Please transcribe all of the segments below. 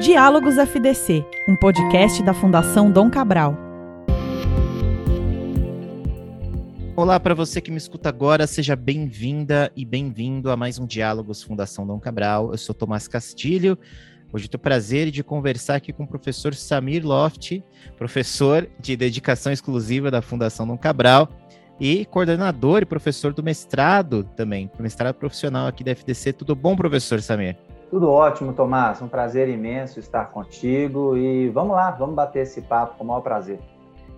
Diálogos FDC, um podcast da Fundação Dom Cabral. Olá para você que me escuta agora, seja bem-vinda e bem-vindo a mais um Diálogos Fundação Dom Cabral. Eu sou Tomás Castilho. Hoje tenho o prazer de conversar aqui com o professor Samir Loft, professor de dedicação exclusiva da Fundação Dom Cabral e coordenador e professor do mestrado também, mestrado profissional aqui da FDC. Tudo bom, professor Samir? Tudo ótimo, Tomás. Um prazer imenso estar contigo e vamos lá, vamos bater esse papo com o maior prazer.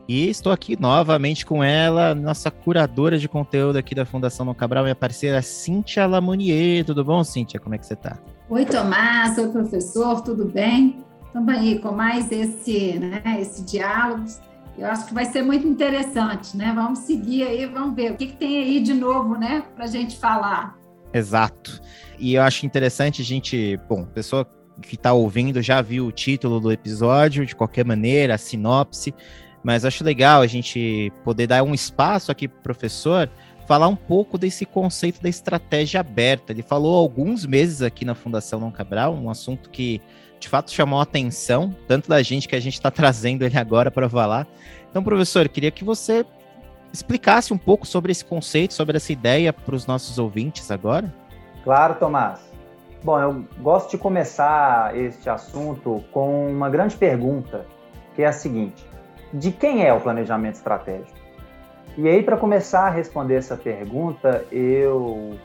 E estou aqui novamente com ela, nossa curadora de conteúdo aqui da Fundação Dom Cabral, minha parceira Cíntia Lamonier. Tudo bom, Cíntia? Como é que você está? Oi, Tomás. Oi, professor. Tudo bem? Estamos aí com mais esse, né, esse diálogo. Eu acho que vai ser muito interessante, né? Vamos seguir aí, vamos ver o que, que tem aí de novo, né, para a gente falar. Exato. E eu acho interessante a gente, bom, pessoa que está ouvindo já viu o título do episódio, de qualquer maneira, a sinopse, mas acho legal a gente poder dar um espaço aqui para o professor falar um pouco desse conceito da estratégia aberta. Ele falou alguns meses aqui na Fundação Não Cabral, um assunto que de fato chamou a atenção, tanto da gente que a gente está trazendo ele agora para falar. Então, professor, queria que você explicasse um pouco sobre esse conceito, sobre essa ideia para os nossos ouvintes agora. Claro, Tomás. Bom, eu gosto de começar este assunto com uma grande pergunta, que é a seguinte: de quem é o planejamento estratégico? E aí, para começar a responder essa pergunta, eu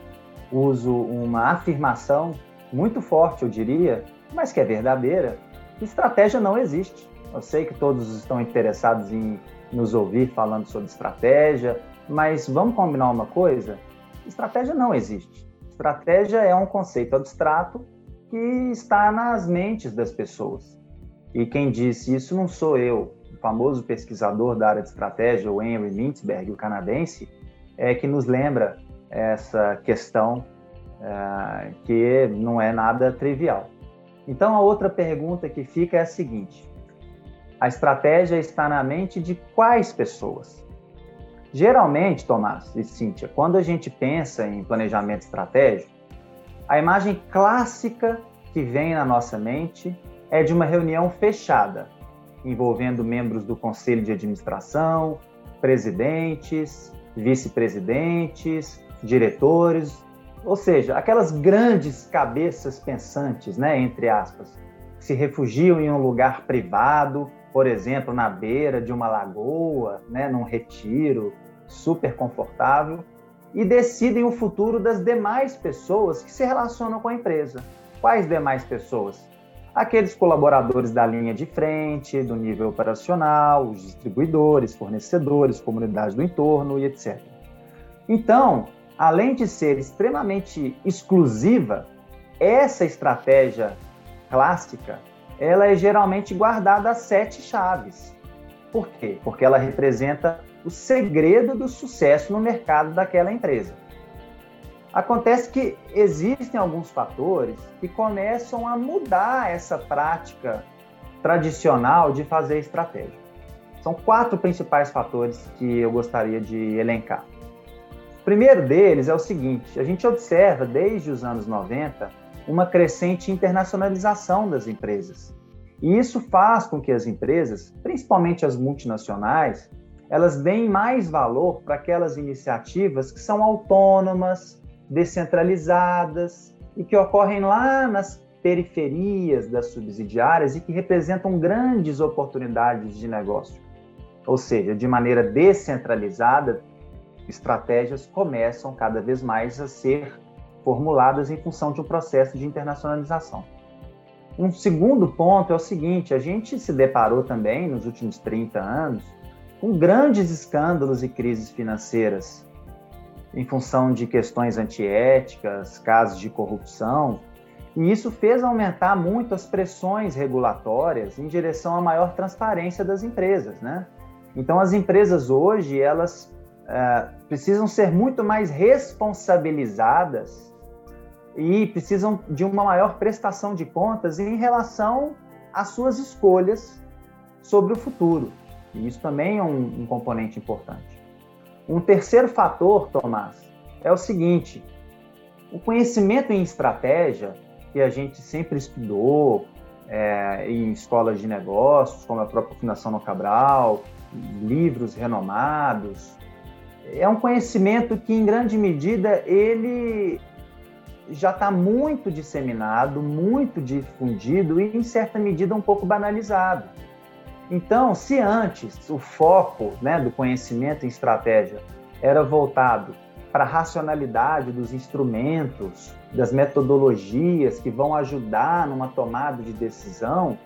uso uma afirmação muito forte, eu diria, mas que é verdadeira: que estratégia não existe. Eu sei que todos estão interessados em nos ouvir falando sobre estratégia, mas vamos combinar uma coisa: estratégia não existe. Estratégia é um conceito abstrato que está nas mentes das pessoas. E quem disse isso não sou eu, o famoso pesquisador da área de estratégia, o Henry Mintzberg, o canadense, é que nos lembra essa questão é, que não é nada trivial. Então, a outra pergunta que fica é a seguinte: a estratégia está na mente de quais pessoas? Geralmente, Tomás e Cíntia, quando a gente pensa em planejamento estratégico, a imagem clássica que vem na nossa mente é de uma reunião fechada, envolvendo membros do conselho de administração, presidentes, vice-presidentes, diretores, ou seja, aquelas grandes cabeças pensantes, né, entre aspas, que se refugiam em um lugar privado, por exemplo, na beira de uma lagoa, né, num retiro, super confortável e decidem o futuro das demais pessoas que se relacionam com a empresa. Quais demais pessoas? Aqueles colaboradores da linha de frente, do nível operacional, os distribuidores, fornecedores, comunidade do entorno e etc. Então, além de ser extremamente exclusiva, essa estratégia clássica, ela é geralmente guardada a sete chaves. Por quê? Porque ela representa o segredo do sucesso no mercado daquela empresa. Acontece que existem alguns fatores que começam a mudar essa prática tradicional de fazer estratégia. São quatro principais fatores que eu gostaria de elencar. O primeiro deles é o seguinte: a gente observa desde os anos 90 uma crescente internacionalização das empresas. E isso faz com que as empresas, principalmente as multinacionais, elas deem mais valor para aquelas iniciativas que são autônomas, descentralizadas e que ocorrem lá nas periferias das subsidiárias e que representam grandes oportunidades de negócio. Ou seja, de maneira descentralizada, estratégias começam cada vez mais a ser formuladas em função de um processo de internacionalização. Um segundo ponto é o seguinte: a gente se deparou também nos últimos 30 anos com grandes escândalos e crises financeiras em função de questões antiéticas, casos de corrupção, e isso fez aumentar muito as pressões regulatórias em direção à maior transparência das empresas, né? Então, as empresas hoje elas uh, precisam ser muito mais responsabilizadas e precisam de uma maior prestação de contas em relação às suas escolhas sobre o futuro. E isso também é um, um componente importante. Um terceiro fator, Tomás, é o seguinte: o conhecimento em estratégia, que a gente sempre estudou, é, em escolas de negócios, como a própria Fundação No Cabral, livros renomados. É um conhecimento que, em grande medida, ele já está muito disseminado, muito difundido e, em certa medida, um pouco banalizado. Então, se antes o foco né, do conhecimento em estratégia era voltado para a racionalidade dos instrumentos, das metodologias que vão ajudar numa tomada de decisão,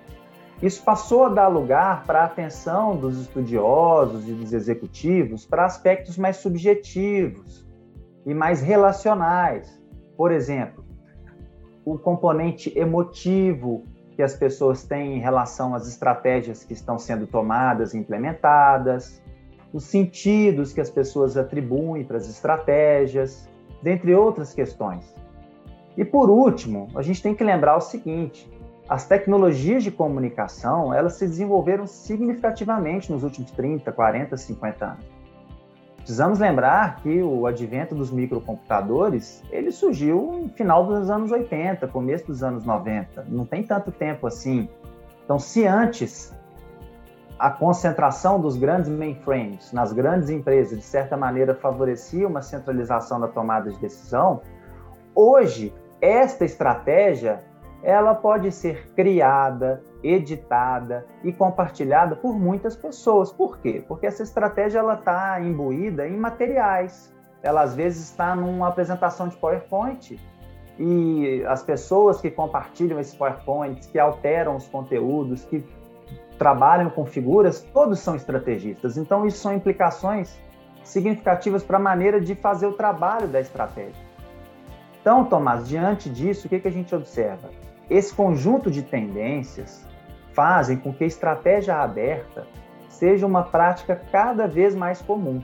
isso passou a dar lugar para a atenção dos estudiosos e dos executivos para aspectos mais subjetivos e mais relacionais. Por exemplo, o componente emotivo que as pessoas têm em relação às estratégias que estão sendo tomadas e implementadas, os sentidos que as pessoas atribuem para as estratégias, dentre outras questões. E por último, a gente tem que lembrar o seguinte: as tecnologias de comunicação, elas se desenvolveram significativamente nos últimos 30, 40, 50 anos. Precisamos lembrar que o advento dos microcomputadores, ele surgiu no final dos anos 80, começo dos anos 90. Não tem tanto tempo assim. Então, se antes a concentração dos grandes mainframes nas grandes empresas, de certa maneira, favorecia uma centralização da tomada de decisão, hoje, esta estratégia ela pode ser criada, editada e compartilhada por muitas pessoas. Por quê? Porque essa estratégia ela está imbuída em materiais. Ela às vezes está numa apresentação de PowerPoint e as pessoas que compartilham esses PowerPoints, que alteram os conteúdos, que trabalham com figuras, todos são estrategistas. Então isso são implicações significativas para a maneira de fazer o trabalho da estratégia. Então, Tomás, diante disso, o que, que a gente observa? Esse conjunto de tendências fazem com que a estratégia aberta seja uma prática cada vez mais comum.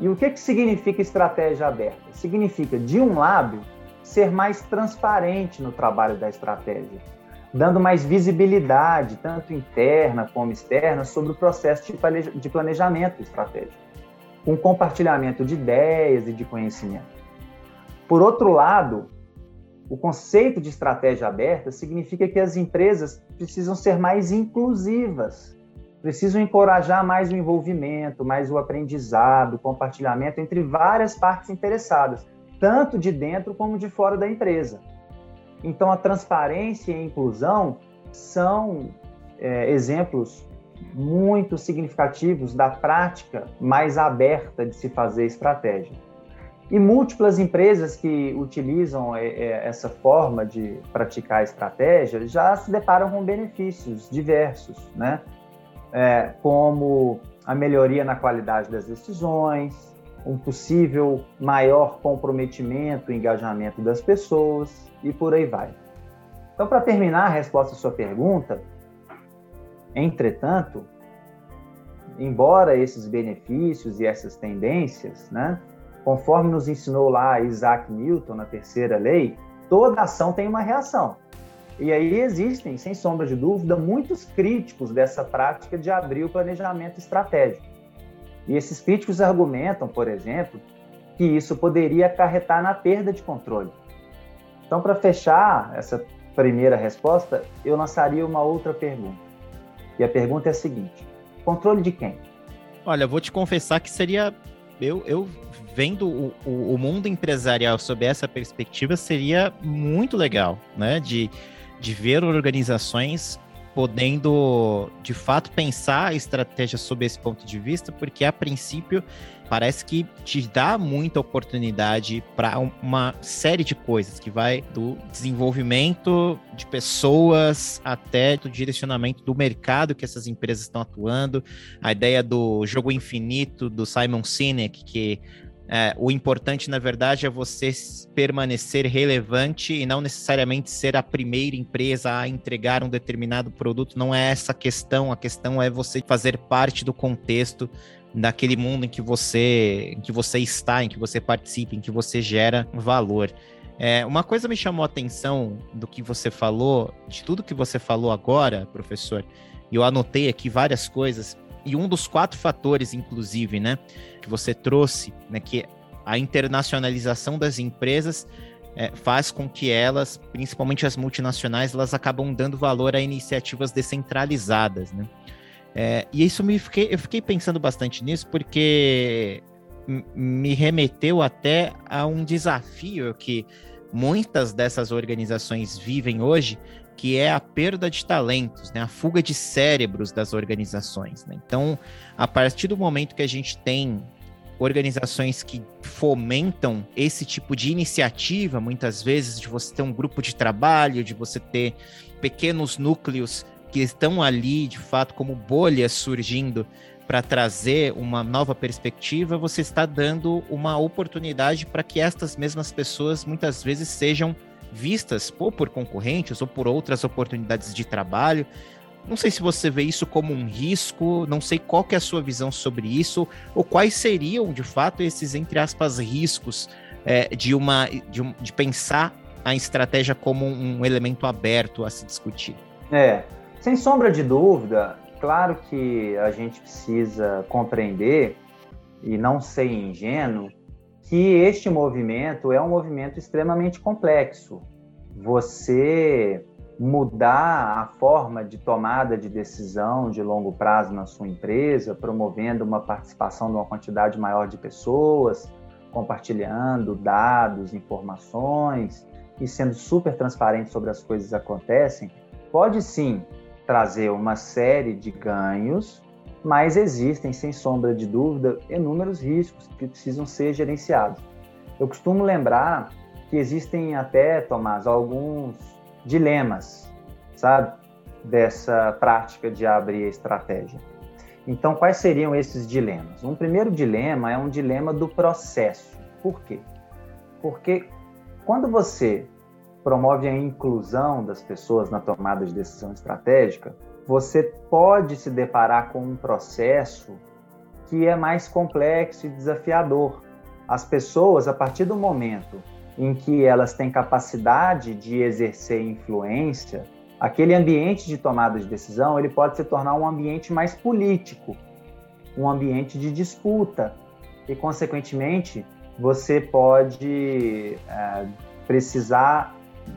E o que, que significa estratégia aberta? Significa, de um lado, ser mais transparente no trabalho da estratégia, dando mais visibilidade, tanto interna como externa, sobre o processo de planejamento estratégico, com compartilhamento de ideias e de conhecimento. Por outro lado, o conceito de estratégia aberta significa que as empresas precisam ser mais inclusivas, precisam encorajar mais o envolvimento, mais o aprendizado, o compartilhamento entre várias partes interessadas, tanto de dentro como de fora da empresa. Então, a transparência e a inclusão são é, exemplos muito significativos da prática mais aberta de se fazer estratégia. E múltiplas empresas que utilizam é, é, essa forma de praticar a estratégia já se deparam com benefícios diversos, né? É, como a melhoria na qualidade das decisões, um possível maior comprometimento e engajamento das pessoas e por aí vai. Então, para terminar a resposta à sua pergunta, entretanto, embora esses benefícios e essas tendências, né, Conforme nos ensinou lá Isaac Newton na terceira lei, toda ação tem uma reação. E aí existem, sem sombra de dúvida, muitos críticos dessa prática de abrir o planejamento estratégico. E esses críticos argumentam, por exemplo, que isso poderia acarretar na perda de controle. Então, para fechar essa primeira resposta, eu lançaria uma outra pergunta. E a pergunta é a seguinte: controle de quem? Olha, vou te confessar que seria. Eu, eu vendo o, o, o, mundo empresarial sob essa perspectiva seria muito legal, né? De, de ver organizações podendo, de fato, pensar a estratégia sob esse ponto de vista, porque a princípio parece que te dá muita oportunidade para uma série de coisas que vai do desenvolvimento de pessoas até do direcionamento do mercado que essas empresas estão atuando, a ideia do jogo infinito do Simon Sinek que é, o importante, na verdade, é você permanecer relevante e não necessariamente ser a primeira empresa a entregar um determinado produto. Não é essa a questão. A questão é você fazer parte do contexto daquele mundo em que você, em que você está, em que você participa, em que você gera valor. É, uma coisa me chamou a atenção do que você falou, de tudo que você falou agora, professor, e eu anotei aqui várias coisas e um dos quatro fatores, inclusive, né, que você trouxe, né, que a internacionalização das empresas é, faz com que elas, principalmente as multinacionais, elas acabam dando valor a iniciativas descentralizadas, né? É, e isso me fiquei, eu fiquei pensando bastante nisso porque me remeteu até a um desafio que muitas dessas organizações vivem hoje, que é a perda de talentos, né? a fuga de cérebros das organizações. Né? Então, a partir do momento que a gente tem organizações que fomentam esse tipo de iniciativa, muitas vezes, de você ter um grupo de trabalho, de você ter pequenos núcleos que estão ali, de fato, como bolhas surgindo para trazer uma nova perspectiva, você está dando uma oportunidade para que estas mesmas pessoas muitas vezes sejam vistas ou por concorrentes ou por outras oportunidades de trabalho. Não sei se você vê isso como um risco, não sei qual que é a sua visão sobre isso, ou quais seriam, de fato, esses, entre aspas, riscos é, de, uma, de, um, de pensar a estratégia como um elemento aberto a se discutir. É, sem sombra de dúvida, claro que a gente precisa compreender e não ser ingênuo que este movimento é um movimento extremamente complexo. Você mudar a forma de tomada de decisão de longo prazo na sua empresa, promovendo uma participação de uma quantidade maior de pessoas, compartilhando dados, informações e sendo super transparente sobre as coisas que acontecem, pode sim trazer uma série de ganhos, mas existem, sem sombra de dúvida, inúmeros riscos que precisam ser gerenciados. Eu costumo lembrar que existem até, Tomás, alguns dilemas, sabe, dessa prática de abrir a estratégia. Então, quais seriam esses dilemas? Um primeiro dilema é um dilema do processo. Por quê? Porque quando você promove a inclusão das pessoas na tomada de decisão estratégica, você pode se deparar com um processo que é mais complexo e desafiador. As pessoas, a partir do momento em que elas têm capacidade de exercer influência, aquele ambiente de tomada de decisão ele pode se tornar um ambiente mais político, um ambiente de disputa e, consequentemente, você pode é, precisar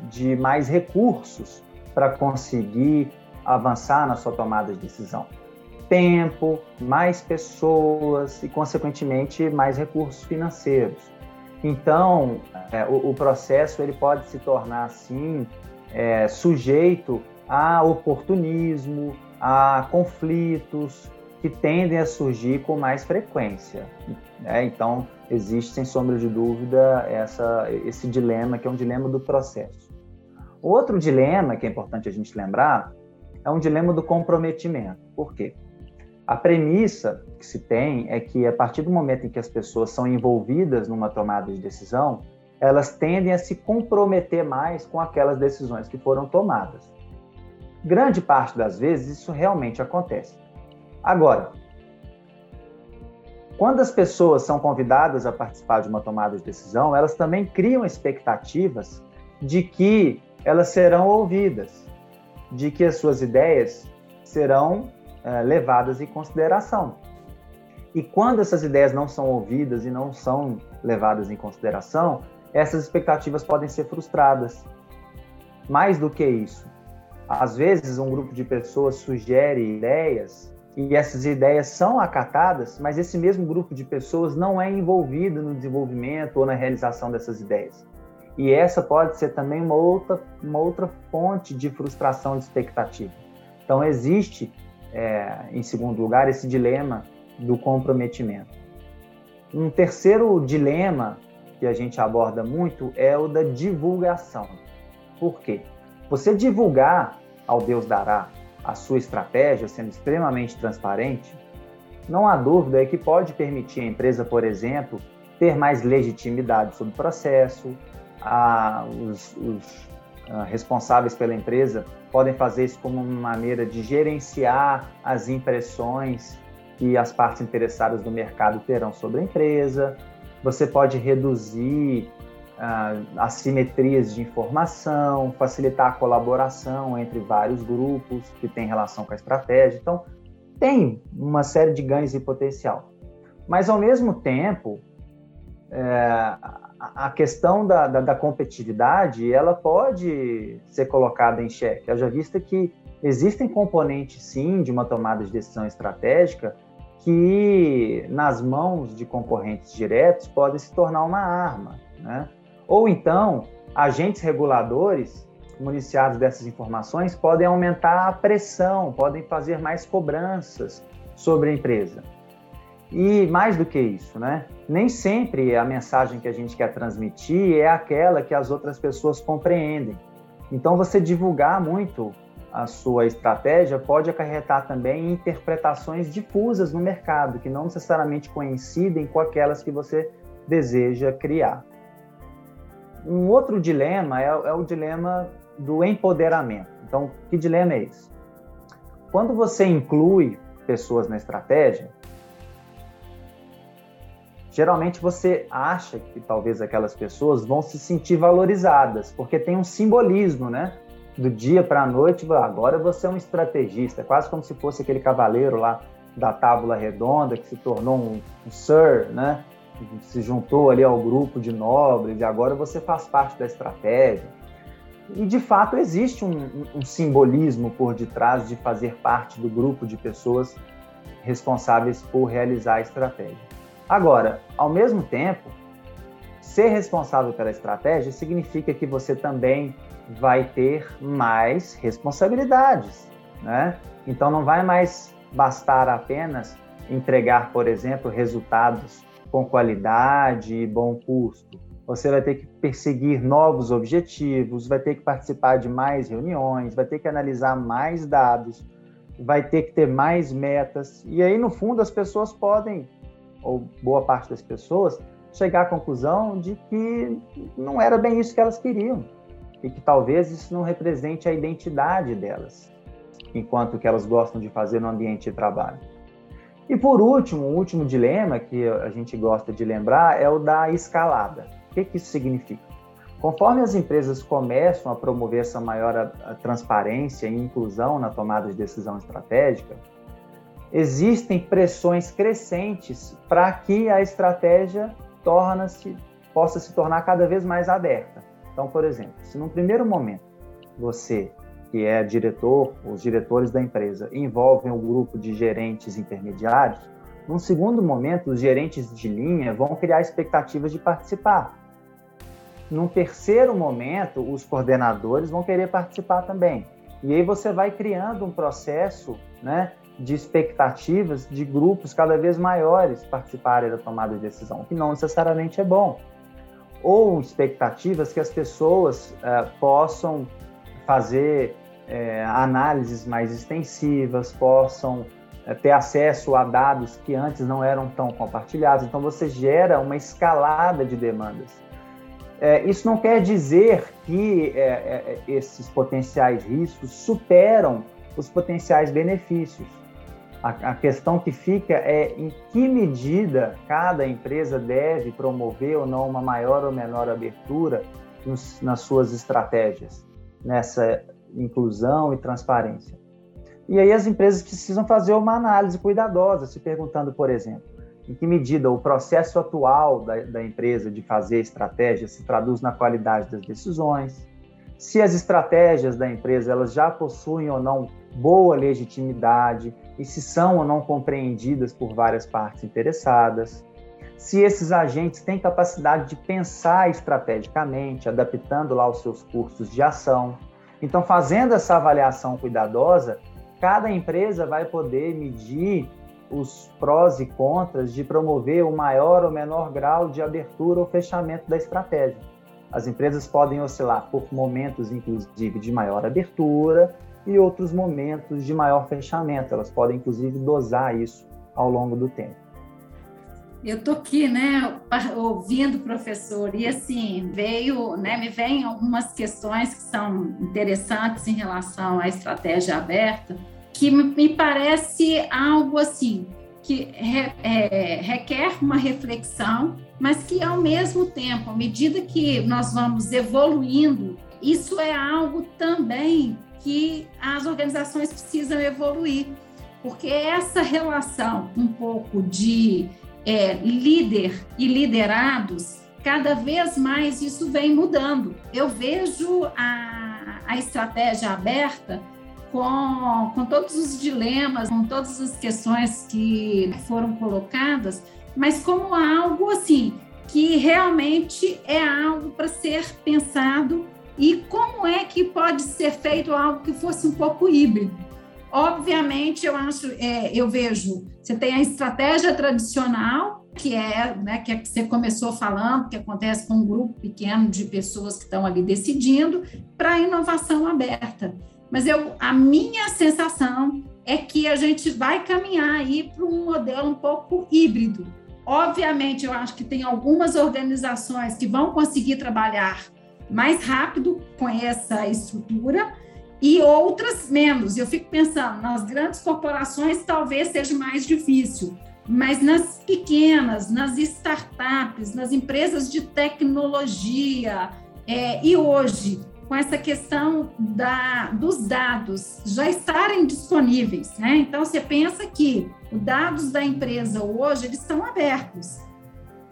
de mais recursos para conseguir avançar na sua tomada de decisão. Tempo, mais pessoas e, consequentemente, mais recursos financeiros. Então, é, o, o, processo ele pode se tornar, assim, é, sujeito a oportunismo, a conflitos que tendem a surgir com mais frequência. Né? Então, existe, sem sombra de dúvida, essa, esse dilema, que é um dilema do processo. Outro dilema que é importante a gente lembrar é um dilema do comprometimento. Por quê? A premissa que se tem é que, a partir do momento em que as pessoas são envolvidas numa tomada de decisão, elas tendem a se comprometer mais com aquelas decisões que foram tomadas. Grande parte das vezes isso realmente acontece. Agora, quando as pessoas são convidadas a participar de uma tomada de decisão, elas também criam expectativas de que elas serão ouvidas, de que as suas ideias serão é, levadas em consideração. E quando essas ideias não são ouvidas e não são levadas em consideração, essas expectativas podem ser frustradas. Mais do que isso, às vezes um grupo de pessoas sugere ideias e essas ideias são acatadas, mas esse mesmo grupo de pessoas não é envolvido no desenvolvimento ou na realização dessas ideias. E essa pode ser também uma outra, uma outra fonte de frustração de expectativa. Então, existe, é, em segundo lugar, esse dilema do comprometimento. Um terceiro dilema que a gente aborda muito é o da divulgação. Por quê? Você divulgar ao Deus dará a sua estratégia, sendo extremamente transparente, não há dúvida é que pode permitir a empresa, por exemplo, ter mais legitimidade sobre o processo, a, os, os a, responsáveis pela empresa podem fazer isso como uma maneira de gerenciar as impressões que as partes interessadas do mercado terão sobre a empresa. Você pode reduzir assimetrias de informação, facilitar a colaboração entre vários grupos que têm relação com a estratégia. Então, tem uma série de ganhos e potencial. Mas, ao mesmo tempo, é, a questão da, da, da, competitividade ela pode ser colocada em xeque. Já vista que existem componentes, sim, de uma tomada de decisão estratégica que, nas mãos de concorrentes diretos, podem se tornar uma arma. Né? Ou então, agentes reguladores municiados dessas informações podem aumentar a pressão, podem fazer mais cobranças sobre a empresa. E mais do que isso, né? Nem sempre a mensagem que a gente quer transmitir é aquela que as outras pessoas compreendem. Então, você divulgar muito a sua estratégia pode acarretar também interpretações difusas no mercado, que não necessariamente coincidem com aquelas que você deseja criar. Um outro dilema é, é o dilema do empoderamento. Então, que dilema é esse? Quando você inclui pessoas na estratégia, geralmente você acha que talvez aquelas pessoas vão se sentir valorizadas, porque tem um simbolismo, né? Do dia para a noite, agora você é um estrategista, quase como se fosse aquele cavaleiro lá da tábula redonda que se tornou um, um sir, né? Se juntou ali ao grupo de nobres e agora você faz parte da estratégia. E de fato existe um, um simbolismo por detrás de fazer parte do grupo de pessoas responsáveis por realizar a estratégia. Agora, ao mesmo tempo, ser responsável pela estratégia significa que você também vai ter mais responsabilidades, né? Então não vai mais bastar apenas entregar, por exemplo, resultados com qualidade e bom custo. Você vai ter que perseguir novos objetivos, vai ter que participar de mais reuniões, vai ter que analisar mais dados, vai ter que ter mais metas. E aí, no fundo, as pessoas podem ou boa parte das pessoas, chegar à conclusão de que não era bem isso que elas queriam e que talvez isso não represente a identidade delas, enquanto que elas gostam de fazer no ambiente de trabalho. E por último, o último dilema que a gente gosta de lembrar é o da escalada. O que, que isso significa? Conforme as empresas começam a promover essa maior transparência e inclusão na tomada de decisão estratégica, existem pressões crescentes para que a estratégia torna-se possa se tornar cada vez mais aberta. Então, por exemplo, se num primeiro momento você, que é diretor, os diretores da empresa, envolvem um grupo de gerentes intermediários, num segundo momento, os gerentes de linha vão criar expectativas de participar. Num terceiro momento, os coordenadores vão querer participar também. E aí você vai criando um processo né, de expectativas de grupos cada vez maiores participarem da tomada de decisão, que não necessariamente é bom. Ou expectativas que as pessoas uh, possam fazer uh, análises mais extensivas, possam uh, ter acesso a dados que antes não eram tão compartilhados. Então, você gera uma escalada de demandas. isso não quer dizer que esses potenciais riscos superam os potenciais benefícios a, a questão que fica é em que medida cada empresa deve promover ou não uma maior ou menor abertura nos, nas suas estratégias, nessa inclusão e transparência. E aí as empresas precisam fazer uma análise cuidadosa, se perguntando, por exemplo, em que medida o processo atual da, da empresa de fazer estratégia se traduz na qualidade das decisões, se as estratégias da empresa elas já possuem ou não boa legitimidade e se são ou não compreendidas por várias partes interessadas, se esses agentes têm capacidade de pensar estrategicamente, adaptando lá os seus cursos de ação. Então, fazendo essa avaliação cuidadosa, cada empresa vai poder medir os prós e contras de promover o maior ou menor grau de abertura ou fechamento da estratégia. As empresas podem oscilar por momentos, inclusive, de maior abertura e outros momentos de maior fechamento. Elas podem, inclusive, dosar isso ao longo do tempo. Eu estou aqui, né, ouvindo o professor, e assim, veio, né, me vêm algumas questões que são interessantes em relação à estratégia aberta, que me parece algo assim, que re, é, requer uma reflexão, mas que ao mesmo tempo, à medida que nós vamos evoluindo, isso é algo também que as organizações precisam evoluir, porque essa relação um pouco de é, líder e liderados cada vez mais isso vem mudando. Eu vejo a, a estratégia aberta com, com todos os dilemas, com todas as questões que foram colocadas, mas como algo assim que realmente é algo para ser pensado e como é que pode ser feito algo que fosse um pouco híbrido. Obviamente, eu acho, é, eu vejo, você tem a estratégia tradicional, que é, né, que, é que você começou falando, que acontece com um grupo pequeno de pessoas que estão ali decidindo, para a inovação aberta. Mas eu, a minha sensação é que a gente vai caminhar aí para um modelo um pouco híbrido. Obviamente, eu acho que tem algumas organizações que vão conseguir trabalhar mais rápido com essa estrutura e outras menos. Eu fico pensando, nas grandes corporações talvez seja mais difícil, mas nas pequenas, nas startups, nas empresas de tecnologia, é, e hoje, com essa questão da, dos dados já estarem disponíveis, né? Então, você pensa que os dados da empresa hoje, eles estão abertos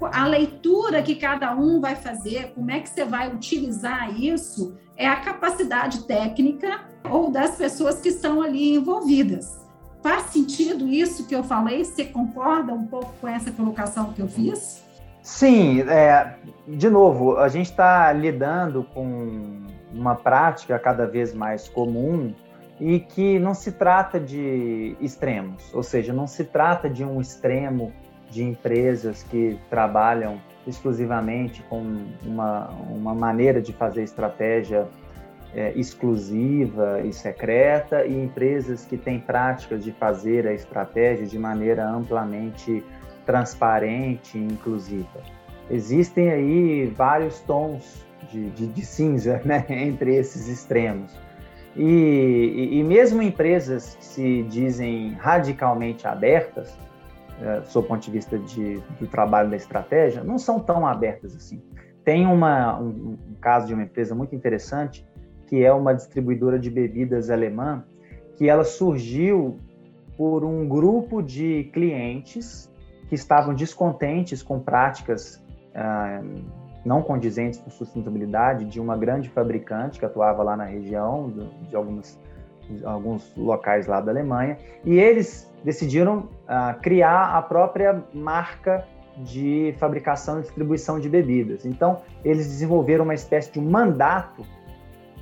a leitura que cada um vai fazer, como é que você vai utilizar isso, é a capacidade técnica ou das pessoas que estão ali envolvidas. Faz sentido isso que eu falei? Você concorda um pouco com essa colocação que eu fiz? Sim, é, de novo, a gente está lidando com uma prática cada vez mais comum e que não se trata de extremos, ou seja, não se trata de um extremo de empresas que trabalham exclusivamente com uma, uma maneira de fazer estratégia é, exclusiva e secreta e empresas que têm práticas de fazer a estratégia de maneira amplamente transparente e inclusiva. Existem aí vários tons de, de, de cinza né, entre esses extremos. E, e, e mesmo empresas que se dizem radicalmente abertas, é, do seu ponto de vista de, do trabalho da estratégia, não são tão abertas assim. Tem uma, um, um caso de uma empresa muito interessante, que é uma distribuidora de bebidas alemã, que ela surgiu por um grupo de clientes que estavam descontentes com práticas ah, não condizentes com sustentabilidade de uma grande fabricante que atuava lá na região, de, algumas, alguns locais lá da Alemanha, e eles decidiram uh, criar a própria marca de fabricação e distribuição de bebidas. Então, eles desenvolveram uma espécie de um mandato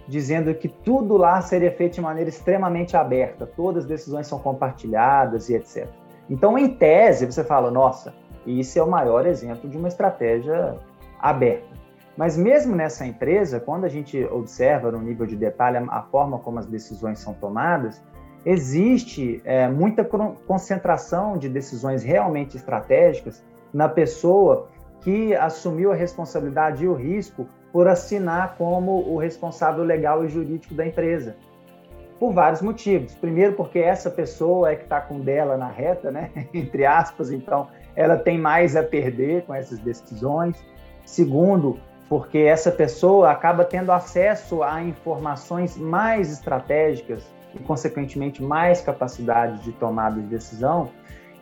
dizendo que tudo lá seria feito de maneira extremamente aberta, todas as decisões são compartilhadas e etc. Então, em tese, você fala, nossa, isso é o maior exemplo de uma estratégia aberta. Mas mesmo nessa empresa, quando a gente observa no nível de detalhe a forma como as decisões são tomadas, existe é, muita concentração de decisões realmente estratégicas na pessoa que assumiu a responsabilidade e o risco por assinar como o responsável legal e jurídico da empresa. Por vários motivos. Primeiro, porque essa pessoa é que está com dela na reta, né? entre aspas, então ela tem mais a perder com essas decisões. Segundo, porque essa pessoa acaba tendo acesso a informações mais estratégicas e, consequentemente, mais capacidade de tomada de decisão.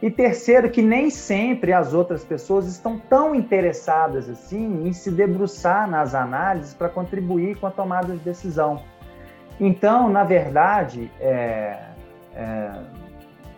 E terceiro, que nem sempre as outras pessoas estão tão interessadas assim em se debruçar nas análises para contribuir com a tomada de decisão. Então, na verdade, é, é,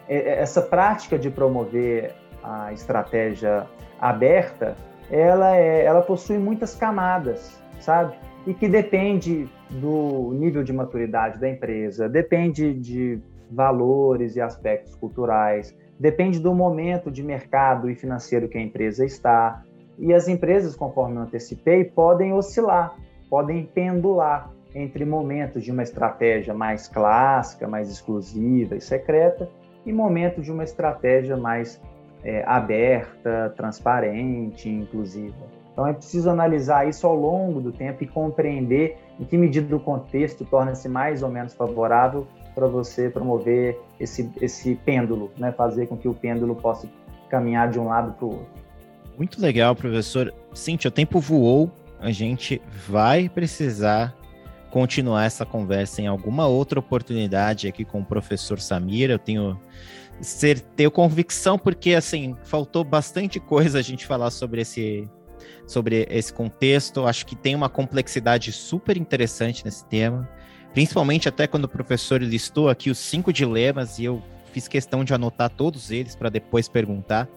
é, essa prática de promover a estratégia aberta, ela, é, ela possui muitas camadas, sabe? E que depende do nível de maturidade da empresa, depende de valores e aspectos culturais, depende do momento de mercado e financeiro que a empresa está. E as empresas, conforme eu antecipei, podem oscilar, podem pendular entre momentos de uma estratégia mais clássica, mais exclusiva e secreta, e momentos de uma estratégia mais é, aberta, transparente, inclusiva. Então é preciso analisar isso ao longo do tempo e compreender em que medida o contexto torna-se mais ou menos favorável para você promover esse, esse pêndulo, né? fazer com que o pêndulo possa caminhar de um lado para o outro. Muito legal, professor. Cintia, o tempo voou, a gente vai precisar continuar essa conversa em alguma outra oportunidade aqui com o professor Samir. Eu tenho ser, tenho convicção, porque assim, faltou bastante coisa a gente falar sobre esse sobre esse contexto. Acho que tem uma complexidade super interessante nesse tema, principalmente até quando o professor listou aqui os cinco dilemas e eu fiz questão de anotar todos eles para depois perguntar.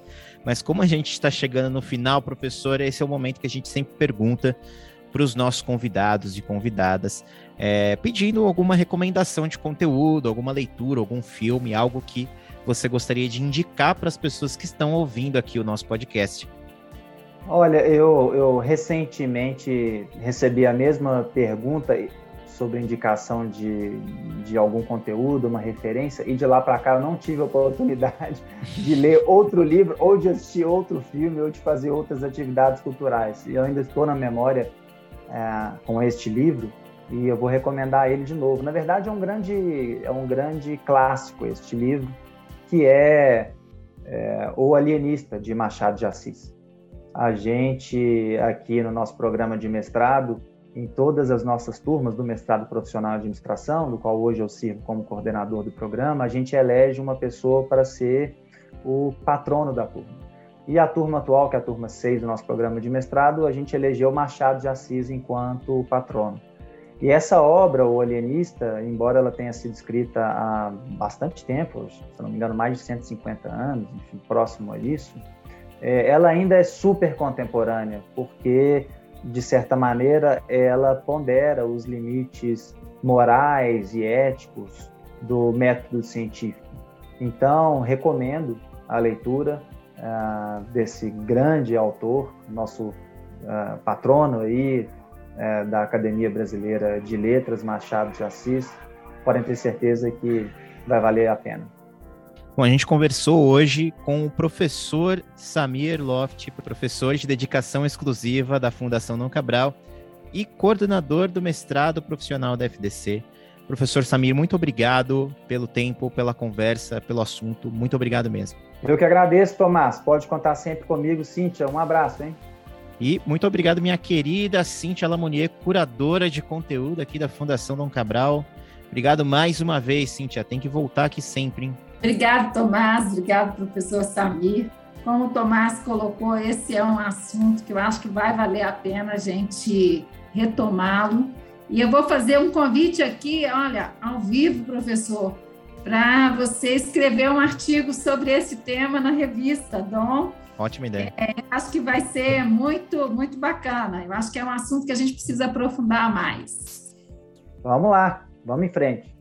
Mas como a gente está chegando no final, professor, esse é o momento que a gente sempre pergunta para os nossos convidados e convidadas, é, pedindo alguma recomendação de conteúdo, alguma leitura, algum filme, algo que você gostaria de indicar para as pessoas que estão ouvindo aqui o nosso podcast. Olha, eu, eu recentemente recebi a mesma pergunta sobre indicação de, de algum conteúdo, uma referência, e de lá para cá eu não tive a oportunidade de ler outro livro, ou de assistir outro filme, ou de fazer outras atividades culturais. E eu ainda estou na memória é, com este livro e eu vou recomendar ele de novo. Na verdade, é um grande, é um grande clássico este livro, que é, é O Alienista, de Machado de Assis. A gente, aqui no nosso programa de mestrado, em todas as nossas turmas do mestrado profissional de administração, do qual hoje eu sirvo como coordenador do programa, a gente elege uma pessoa para ser o patrono da turma. E a turma atual, que é a turma 6 do nosso programa de mestrado, a gente elegeu Machado de Assis enquanto patrono. E essa obra, O Alienista, embora ela tenha sido escrita há bastante tempo, se não me engano, mais de 150 anos, enfim, próximo a isso, é, ela ainda é super contemporânea, porque, de certa maneira, ela pondera os limites morais e éticos do método científico. Então, recomendo a leitura uh, desse grande autor, nosso uh, patrono aí uh, da Academia Brasileira de Letras, Machado de Assis. Podem ter certeza que vai valer a pena. Bom, a gente conversou hoje com o professor Samir Loft, professor de dedicação exclusiva da Fundação Não Cabral e coordenador do mestrado profissional da FDC. Professor Samir, muito obrigado pelo tempo, pela conversa, pelo assunto. Muito obrigado mesmo. Eu que agradeço, Tomás. Pode contar sempre comigo, Cíntia. Um abraço, hein? E muito obrigado, minha querida Cíntia Lamonier, curadora de conteúdo aqui da Fundação Dom Cabral. Obrigado mais uma vez, Cíntia. Tem que voltar aqui sempre, hein? Obrigado, Tomás. Obrigado, professor Samir. Como o Tomás colocou, esse é um assunto que eu acho que vai valer a pena a gente retomá-lo e eu vou fazer um convite aqui, olha, ao vivo, professor, para você escrever um artigo sobre esse tema na revista, Dom. Ótima ideia. É, acho que vai ser muito, muito bacana. Eu acho que é um assunto que a gente precisa aprofundar mais. Vamos lá, vamos em frente.